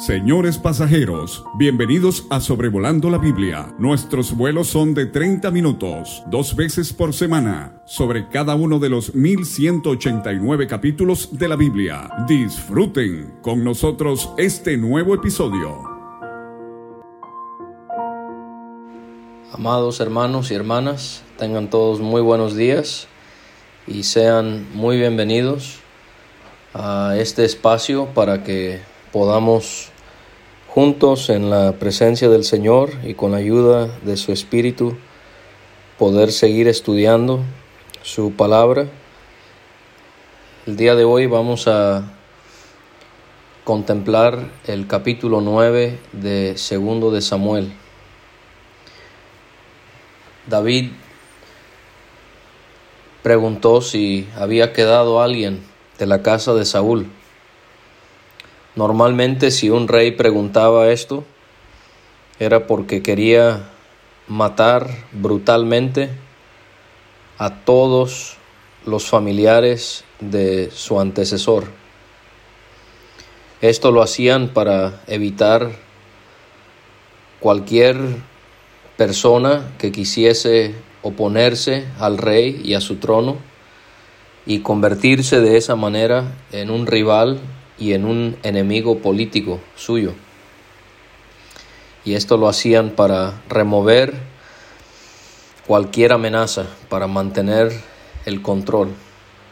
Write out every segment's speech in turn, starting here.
Señores pasajeros, bienvenidos a Sobrevolando la Biblia. Nuestros vuelos son de 30 minutos, dos veces por semana, sobre cada uno de los 1189 capítulos de la Biblia. Disfruten con nosotros este nuevo episodio. Amados hermanos y hermanas, tengan todos muy buenos días y sean muy bienvenidos a este espacio para que podamos juntos en la presencia del Señor y con la ayuda de su Espíritu poder seguir estudiando su palabra. El día de hoy vamos a contemplar el capítulo 9 de Segundo de Samuel. David preguntó si había quedado alguien de la casa de Saúl. Normalmente si un rey preguntaba esto, era porque quería matar brutalmente a todos los familiares de su antecesor. Esto lo hacían para evitar cualquier persona que quisiese oponerse al rey y a su trono y convertirse de esa manera en un rival y en un enemigo político suyo. Y esto lo hacían para remover cualquier amenaza, para mantener el control.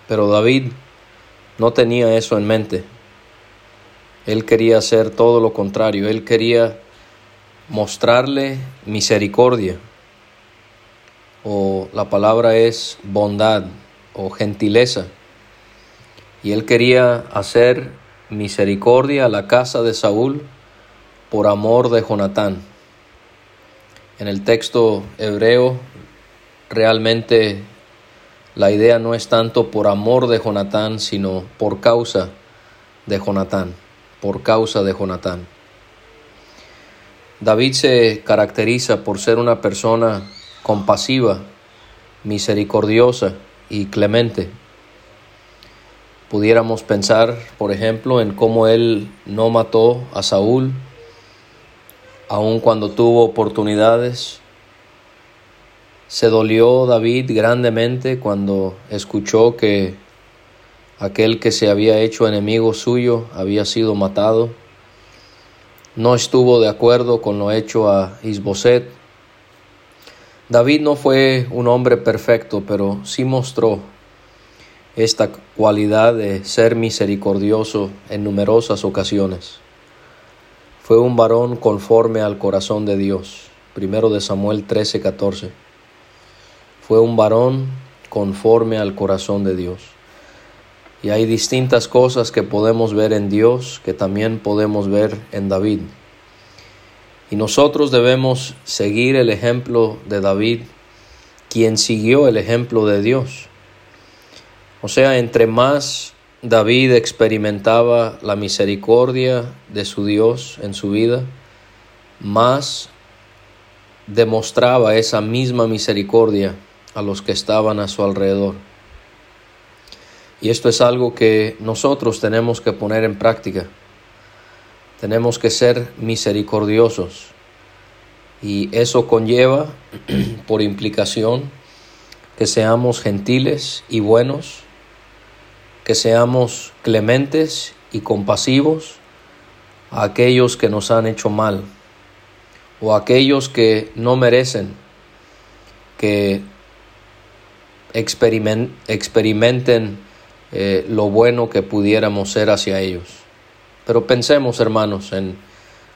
Pero David no tenía eso en mente. Él quería hacer todo lo contrario. Él quería mostrarle misericordia. O la palabra es bondad o gentileza. Y él quería hacer misericordia a la casa de Saúl por amor de Jonatán. En el texto hebreo realmente la idea no es tanto por amor de Jonatán, sino por causa de Jonatán, por causa de Jonatán. David se caracteriza por ser una persona compasiva, misericordiosa y clemente. Pudiéramos pensar, por ejemplo, en cómo él no mató a Saúl, aun cuando tuvo oportunidades. Se dolió David grandemente cuando escuchó que aquel que se había hecho enemigo suyo había sido matado. No estuvo de acuerdo con lo hecho a Isboset. David no fue un hombre perfecto, pero sí mostró esta cualidad de ser misericordioso en numerosas ocasiones. Fue un varón conforme al corazón de Dios. Primero de Samuel 13:14. Fue un varón conforme al corazón de Dios. Y hay distintas cosas que podemos ver en Dios que también podemos ver en David. Y nosotros debemos seguir el ejemplo de David, quien siguió el ejemplo de Dios. O sea, entre más David experimentaba la misericordia de su Dios en su vida, más demostraba esa misma misericordia a los que estaban a su alrededor. Y esto es algo que nosotros tenemos que poner en práctica. Tenemos que ser misericordiosos. Y eso conlleva, por implicación, que seamos gentiles y buenos que seamos clementes y compasivos a aquellos que nos han hecho mal o a aquellos que no merecen que experimenten eh, lo bueno que pudiéramos ser hacia ellos. Pero pensemos, hermanos, en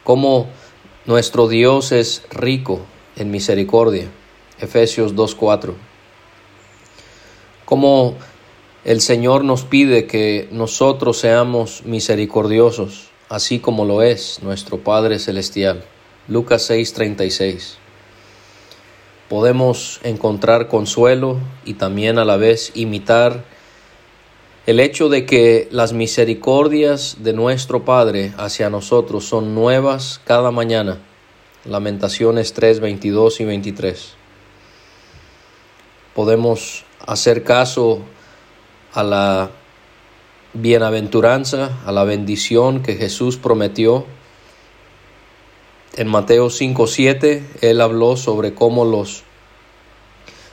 cómo nuestro Dios es rico en misericordia. Efesios 2.4. Cómo el Señor nos pide que nosotros seamos misericordiosos, así como lo es nuestro Padre Celestial. Lucas 6:36. Podemos encontrar consuelo y también a la vez imitar el hecho de que las misericordias de nuestro Padre hacia nosotros son nuevas cada mañana. Lamentaciones 3, 22 y 23. Podemos hacer caso a la bienaventuranza, a la bendición que Jesús prometió En Mateo 5:7 él habló sobre cómo los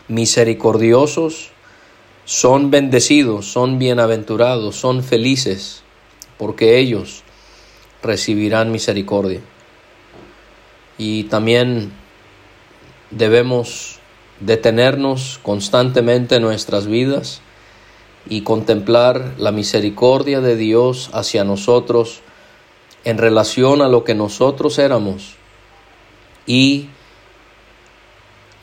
misericordiosos son bendecidos, son bienaventurados, son felices, porque ellos recibirán misericordia. Y también debemos detenernos constantemente en nuestras vidas y contemplar la misericordia de Dios hacia nosotros en relación a lo que nosotros éramos y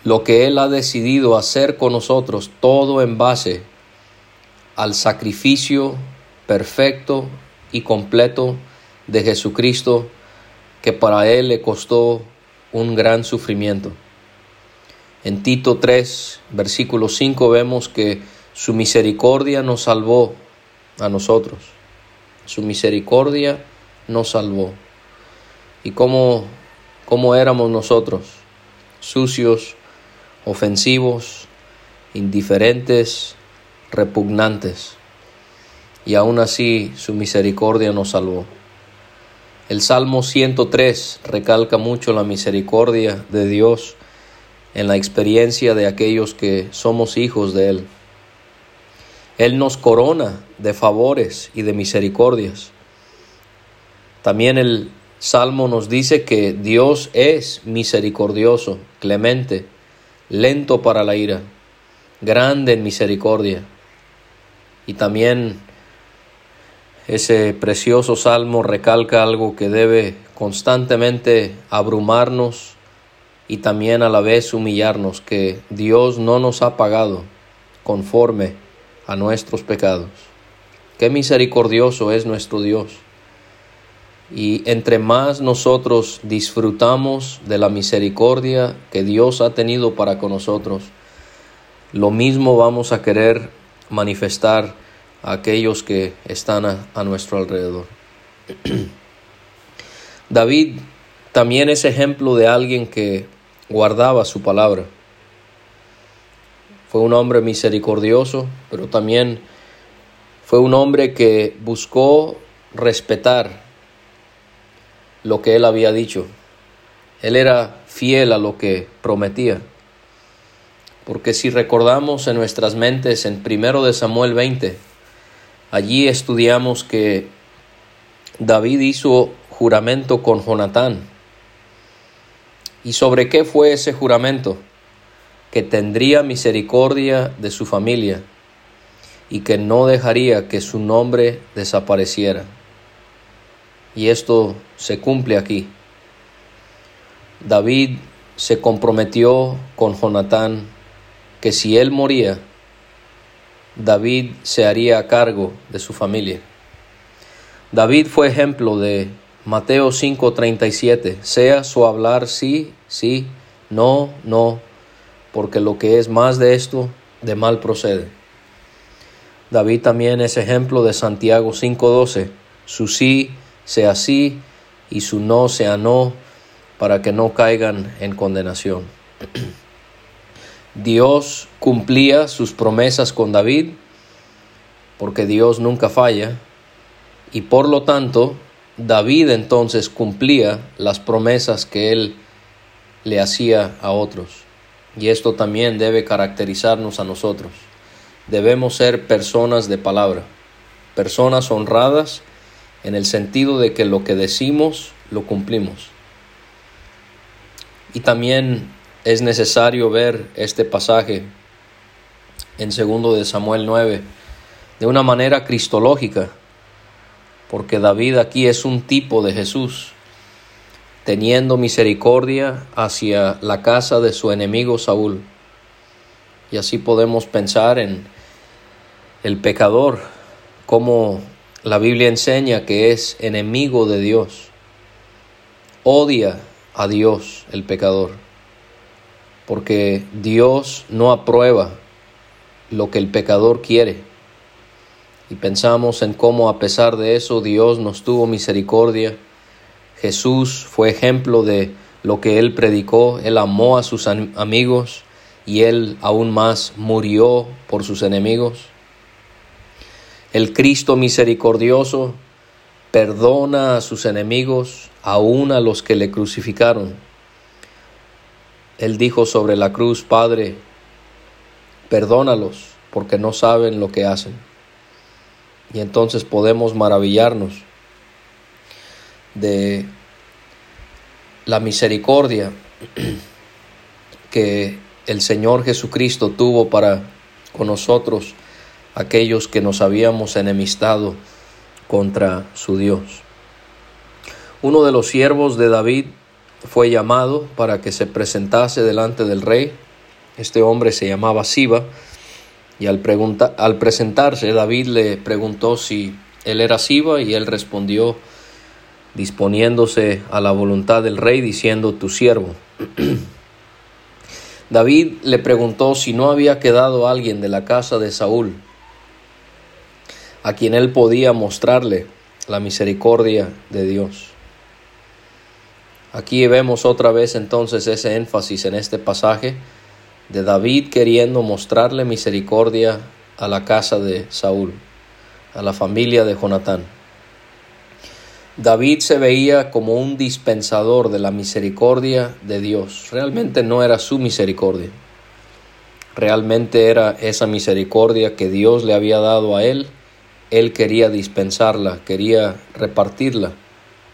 lo que Él ha decidido hacer con nosotros, todo en base al sacrificio perfecto y completo de Jesucristo, que para Él le costó un gran sufrimiento. En Tito 3, versículo 5 vemos que su misericordia nos salvó a nosotros. Su misericordia nos salvó. ¿Y cómo, cómo éramos nosotros? Sucios, ofensivos, indiferentes, repugnantes, y aún así su misericordia nos salvó. El Salmo 103 recalca mucho la misericordia de Dios en la experiencia de aquellos que somos hijos de Él. Él nos corona de favores y de misericordias. También el Salmo nos dice que Dios es misericordioso, clemente, lento para la ira, grande en misericordia. Y también ese precioso salmo recalca algo que debe constantemente abrumarnos y también a la vez humillarnos, que Dios no nos ha pagado conforme a nuestros pecados. Qué misericordioso es nuestro Dios. Y entre más nosotros disfrutamos de la misericordia que Dios ha tenido para con nosotros, lo mismo vamos a querer manifestar a aquellos que están a, nuestro alrededor. David también es ejemplo de alguien que guardaba su palabra. Fue un hombre misericordioso, pero también fue un hombre que buscó respetar lo que él había dicho. Él era fiel a lo que prometía. Porque si recordamos en nuestras mentes en primero de Samuel 20, allí estudiamos que David hizo juramento con Jonatán. ¿Y sobre qué fue ese juramento? Que tendría misericordia de su familia y que no dejaría que su nombre desapareciera. Y esto se cumple aquí. David se comprometió con Jonatán que si él moría, David se haría cargo de su familia. David fue ejemplo de Mateo 5:37, sea su hablar sí, sí, no, no, porque lo que es más de esto, de mal procede. David también es ejemplo de Santiago 5:12, su sí sea sí y su no sea no, para que no caigan en condenación. Dios cumplía sus promesas con David, porque Dios nunca falla, y por lo tanto David entonces cumplía las promesas que él le hacía a otros. Y esto también debe caracterizarnos a nosotros. Debemos ser personas de palabra, personas honradas, en el sentido de que lo que decimos lo cumplimos. Y también es necesario ver este pasaje en segundo de Samuel 9 de una manera cristológica, porque David aquí es un tipo de Jesús, teniendo misericordia hacia la casa de su enemigo Saúl. Y así podemos pensar en el pecador, como la Biblia enseña que es enemigo de Dios. Odia a Dios el pecador, porque Dios no aprueba lo que el pecador quiere. Y pensamos en cómo a pesar de eso Dios nos tuvo misericordia. Jesús fue ejemplo de lo que él predicó, él amó a sus amigos y él aún más murió por sus enemigos el Cristo misericordioso perdona a sus enemigos, aun a los que le crucificaron. Él dijo sobre la cruz, Padre, perdónalos porque no saben lo que hacen. Y entonces podemos maravillarnos de la misericordia que el Señor Jesucristo tuvo para con nosotros, aquellos que nos habíamos enemistado contra su Dios. Uno de los siervos de David fue llamado para que se presentase delante del rey. Este hombre se llamaba Siba y al, al presentarse David le preguntó si él era Siba y él respondió disponiéndose a la voluntad del rey diciendo tu siervo. David le preguntó si no había quedado alguien de la casa de Saúl a quien él podía mostrarle la misericordia de Dios. Aquí vemos otra vez entonces ese énfasis en este pasaje de David queriendo mostrarle misericordia a la casa de Saúl, a la familia de Jonatán. David se veía como un dispensador de la misericordia de Dios. Realmente no era su misericordia. Realmente era esa misericordia que Dios le había dado a él él quería dispensarla, quería repartirla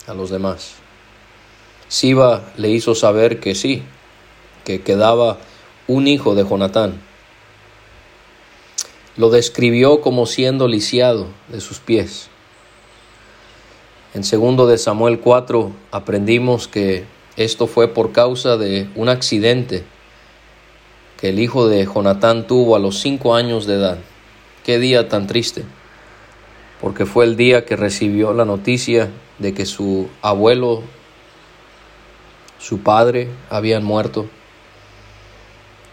a los demás. Siba le hizo saber que sí, que quedaba un hijo de Jonatán. Lo describió como siendo lisiado de sus pies. En segundo de Samuel 4 aprendimos que esto fue por causa de un accidente que el hijo de Jonatán tuvo a los cinco años de edad. Qué día tan triste porque fue el día que recibió la noticia de que su abuelo, su padre, habían muerto.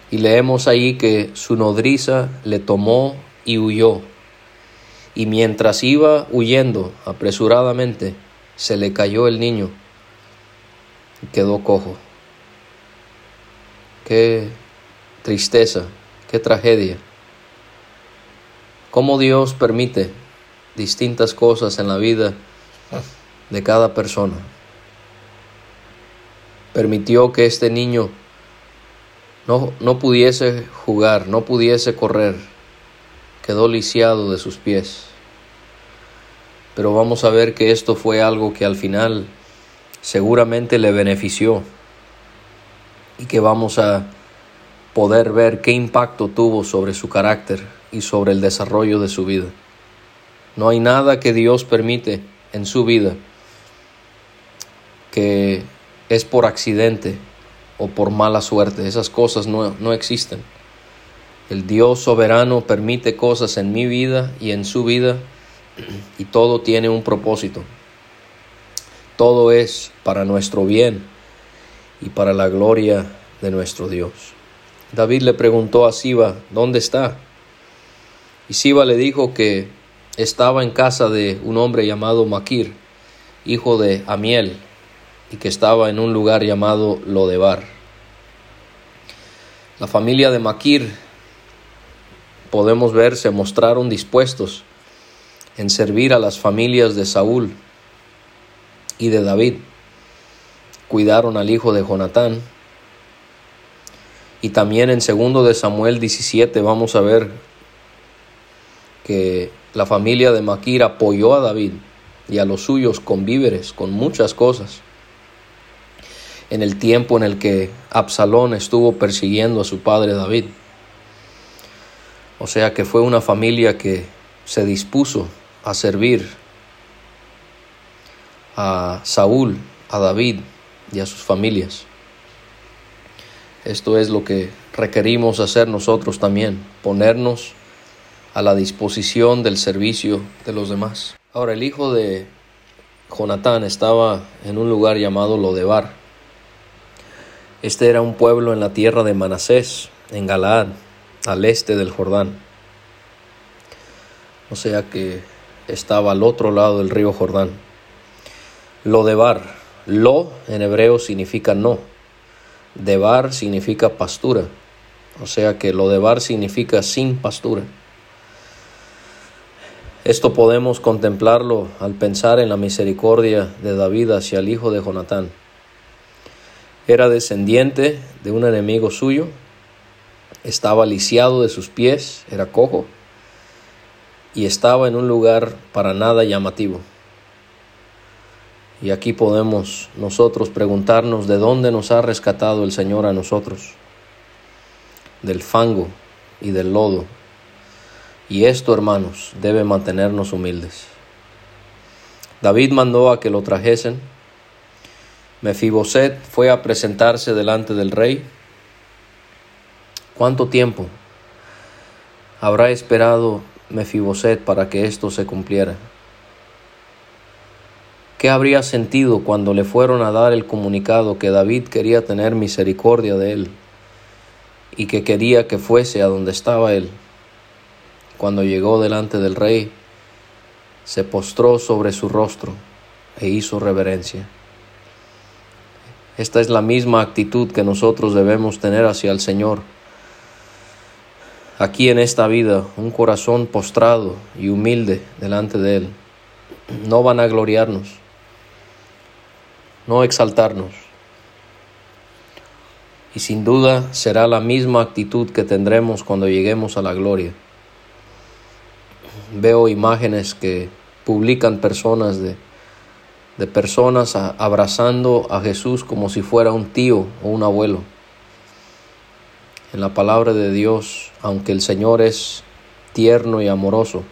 Y leemos ahí que su nodriza le tomó y huyó. Y mientras iba huyendo apresuradamente, se le cayó el niño y quedó cojo. Qué tristeza, qué tragedia. ¿Cómo Dios permite distintas cosas en la vida de cada persona. Permitió que este niño no, no pudiese jugar, no pudiese correr, quedó lisiado de sus pies. Pero vamos a ver que esto fue algo que al final seguramente le benefició y que vamos a poder ver qué impacto tuvo sobre su carácter y sobre el desarrollo de su vida. No hay nada que Dios permite en su vida que es por accidente o por mala suerte. Esas cosas no, no existen. El Dios soberano permite cosas en mi vida y en su vida y todo tiene un propósito. Todo es para nuestro bien y para la gloria de nuestro Dios. David le preguntó a Siba, ¿dónde está? Y Siba le dijo que estaba en casa de un hombre llamado Maquir, hijo de Amiel, y que estaba en un lugar llamado Lodebar. La familia de Maquir, podemos ver, se mostraron dispuestos en servir a las familias de Saúl y de David. Cuidaron al hijo de Jonatán. Y también en segundo de Samuel 17 vamos a ver que la familia de Maquir apoyó a David y a los suyos con víveres, con muchas cosas. En el tiempo en el que Absalón estuvo persiguiendo a su padre David. O sea que fue una familia que se dispuso a servir a Saúl, a David y a sus familias. Esto es lo que requerimos hacer nosotros también, ponernos a la disposición del servicio de los demás. Ahora, el hijo de Jonatán estaba en un lugar llamado Lodebar. Este era un pueblo en la tierra de Manasés, en Galaad, al este del Jordán. O sea que estaba al otro lado del río Jordán. Lodebar, lo en hebreo significa no. Debar significa pastura. O sea que Lodebar significa sin pastura. Esto podemos contemplarlo al pensar en la misericordia de David hacia el hijo de Jonatán. Era descendiente de un enemigo suyo, estaba lisiado de sus pies, era cojo, y estaba en un lugar para nada llamativo. Y aquí podemos nosotros preguntarnos de dónde nos ha rescatado el Señor a nosotros, del fango y del lodo. Y esto, hermanos, debe mantenernos humildes. David mandó a que lo trajesen. Mefiboset fue a presentarse delante del rey. ¿Cuánto tiempo habrá esperado Mefiboset para que esto se cumpliera? ¿Qué habría sentido cuando le fueron a dar el comunicado que David quería tener misericordia de él y que quería que fuese a donde estaba él? Cuando llegó delante del rey, se postró sobre su rostro e hizo reverencia. Esta es la misma actitud que nosotros debemos tener hacia el Señor. Aquí en esta vida, un corazón postrado y humilde delante de Él. No van a gloriarnos no exaltarnos. Y sin duda será la misma actitud que tendremos cuando lleguemos a la gloria. Veo imágenes que publican personas de, de personas abrazando a Jesús como si fuera un tío o un abuelo. En la palabra de Dios, aunque el Señor es tierno y amoroso,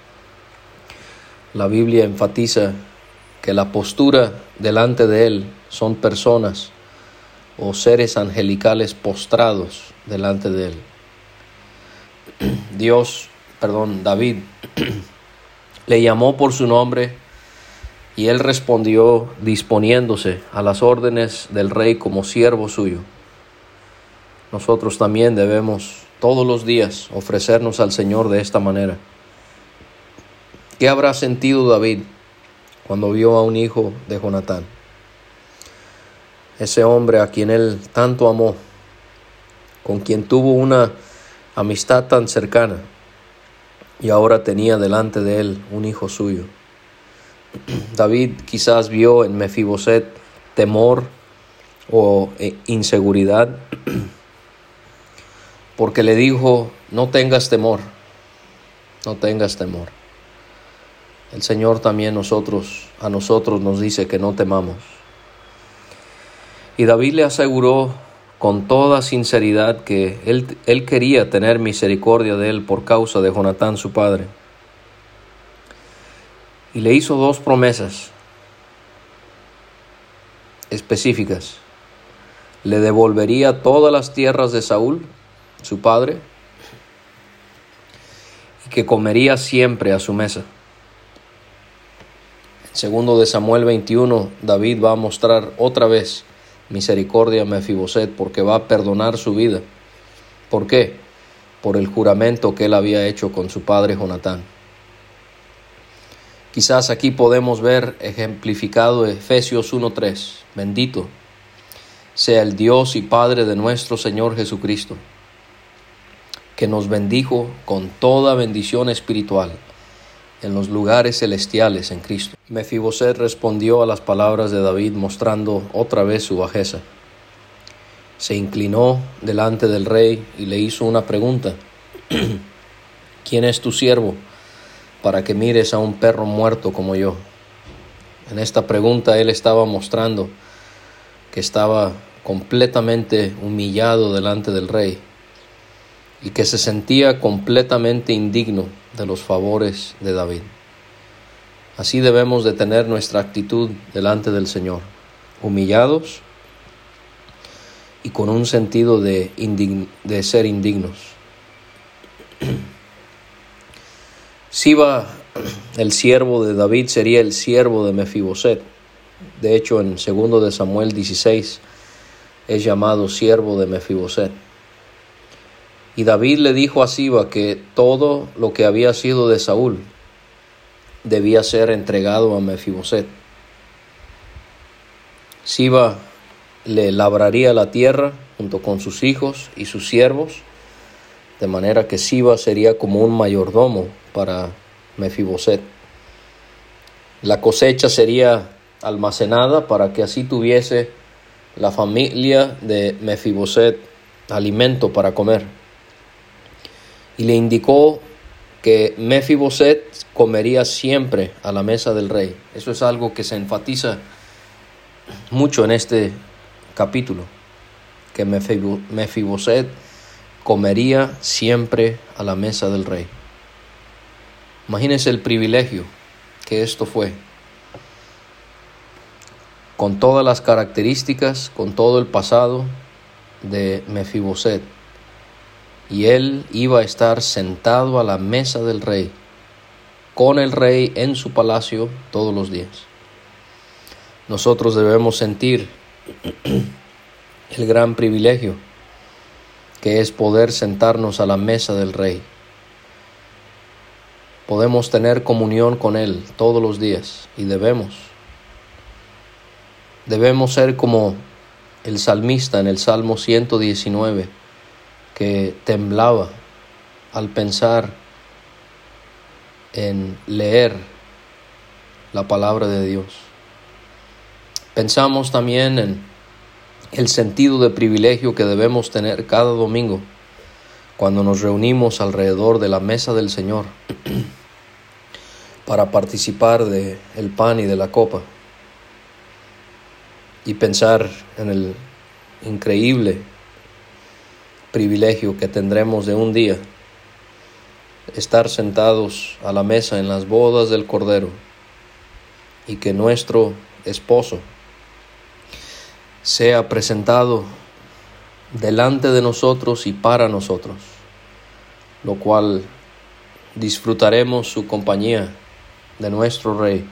la Biblia enfatiza que la postura delante de Él son personas o seres angelicales postrados delante de él. Dios, perdón, David, le llamó por su nombre y él respondió disponiéndose a las órdenes del rey como siervo suyo. Nosotros también debemos todos los días ofrecernos al Señor de esta manera. ¿Qué habrá sentido David cuando vio a un hijo de Jonatán? ese hombre a quien él tanto amó, con quien tuvo una amistad tan cercana y ahora tenía delante de él un hijo suyo. David quizás vio en Mefiboset temor o eh, inseguridad porque le dijo, no tengas temor, no tengas temor. El Señor también nosotros, a nosotros nos dice que no temamos. Y David le aseguró con toda sinceridad que él, él, quería tener misericordia de él por causa de Jonatán su padre. Y le hizo dos promesas específicas. Le devolvería todas las tierras de Saúl, su padre, y que comería siempre a su mesa. En segundo de Samuel 21, David va a mostrar otra vez misericordia a Mefiboset porque va a perdonar su vida. ¿Por qué? Por el juramento que él había hecho con su padre Jonatán. Quizás aquí podemos ver ejemplificado Efesios 1.3. Bendito sea el Dios y Padre de nuestro Señor Jesucristo, que nos bendijo con toda bendición espiritual en los lugares celestiales en Cristo. Mefiboset respondió a las palabras de David mostrando otra vez su bajeza. Se inclinó delante del rey y le hizo una pregunta. ¿Quién es tu siervo para que mires a un perro muerto como yo? En esta pregunta él estaba mostrando que estaba completamente humillado delante del rey y que se sentía completamente indigno de los favores de David. Así debemos de tener nuestra actitud delante del Señor, humillados y con un sentido de, ser indignos. Siba, el siervo de David, sería el siervo de Mefiboset. De hecho, en 2 de Samuel 16 es llamado siervo de Mefiboset. Y David le dijo a Siba que todo lo que había sido de Saúl debía ser entregado a Mefiboset. Siba le labraría la tierra junto con sus hijos y sus siervos, de manera que Siba sería como un mayordomo para Mefiboset. La cosecha sería almacenada para que así tuviese la familia de Mefiboset alimento para comer. Y le indicó que Mefiboset comería siempre a la mesa del rey. Eso es algo que se enfatiza mucho en este capítulo, que Mefiboset comería siempre a la mesa del rey. Imagínense el privilegio que esto fue con todas las características, con todo el pasado de Mefiboset. Y él iba a estar sentado a la mesa del rey, con el rey en su palacio todos los días. Nosotros debemos sentir el gran privilegio que es poder sentarnos a la mesa del rey. Podemos tener comunión con Él todos los días y debemos Debemos ser como el salmista en el Salmo 119, que temblaba al pensar en leer la palabra de Dios. Pensamos también en el sentido de privilegio que debemos tener cada domingo cuando nos reunimos alrededor de la mesa del Señor para participar de el pan y de la copa y pensar en el increíble privilegio que tendremos de un día estar sentados a la mesa en las bodas del Cordero y que nuestro esposo sea presentado delante de nosotros y para nosotros, lo cual disfrutaremos su compañía de nuestro Rey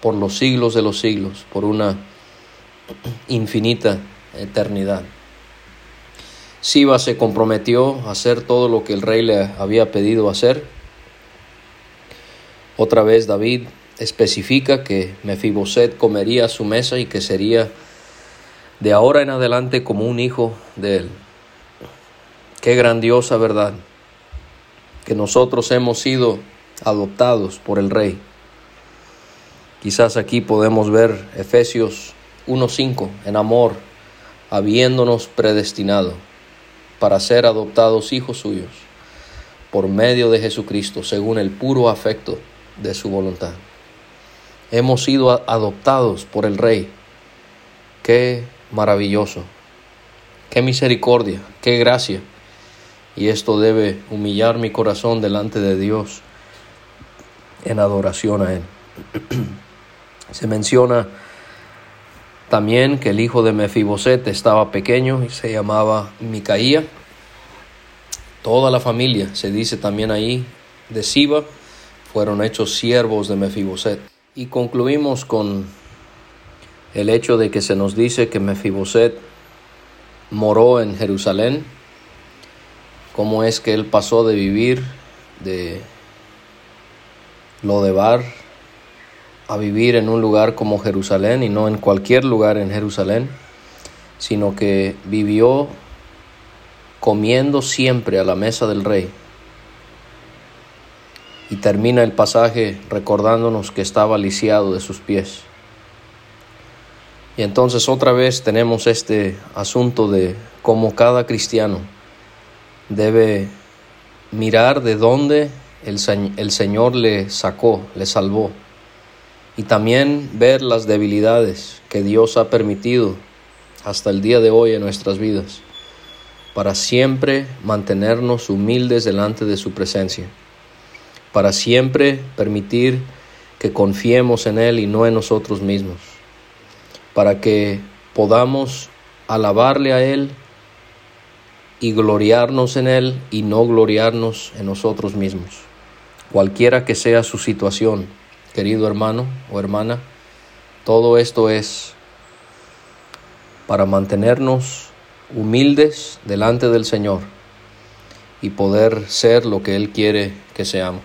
por los siglos de los siglos, por una infinita eternidad. Siba se comprometió a hacer todo lo que el rey le había pedido hacer. Otra vez David especifica que Mefiboset comería a su mesa y que sería de ahora en adelante como un hijo de él. Qué grandiosa verdad que nosotros hemos sido adoptados por el rey Quizás aquí podemos ver Efesios 1.5 en amor, habiéndonos predestinado para ser adoptados hijos suyos por medio de Jesucristo, según el puro afecto de su voluntad. Hemos sido adoptados por el Rey. Qué maravilloso, qué misericordia, qué gracia. Y esto debe humillar mi corazón delante de Dios en adoración a Él. Se menciona también que el hijo de Mefiboset estaba pequeño y se llamaba Micaía. Toda la familia, se dice también ahí, de Siba, fueron hechos siervos de Mefiboset. Y concluimos con el hecho de que se nos dice que Mefiboset moró en Jerusalén, cómo es que él pasó de vivir de Lodebar a vivir en un lugar como Jerusalén y no en cualquier lugar en Jerusalén, sino que vivió comiendo siempre a la mesa del rey. Y termina el pasaje recordándonos que estaba lisiado de sus pies. Y entonces otra vez tenemos este asunto de cómo cada cristiano debe mirar de dónde el, el Señor le sacó, le salvó y también ver las debilidades que Dios ha permitido hasta el día de hoy en nuestras vidas, para siempre mantenernos humildes delante de su presencia, para siempre permitir que confiemos en Él y no en nosotros mismos, para que podamos alabarle a Él y gloriarnos en Él y no gloriarnos en nosotros mismos, cualquiera que sea su situación querido hermano o hermana, todo esto es para mantenernos humildes delante del Señor y poder ser lo que Él quiere que seamos.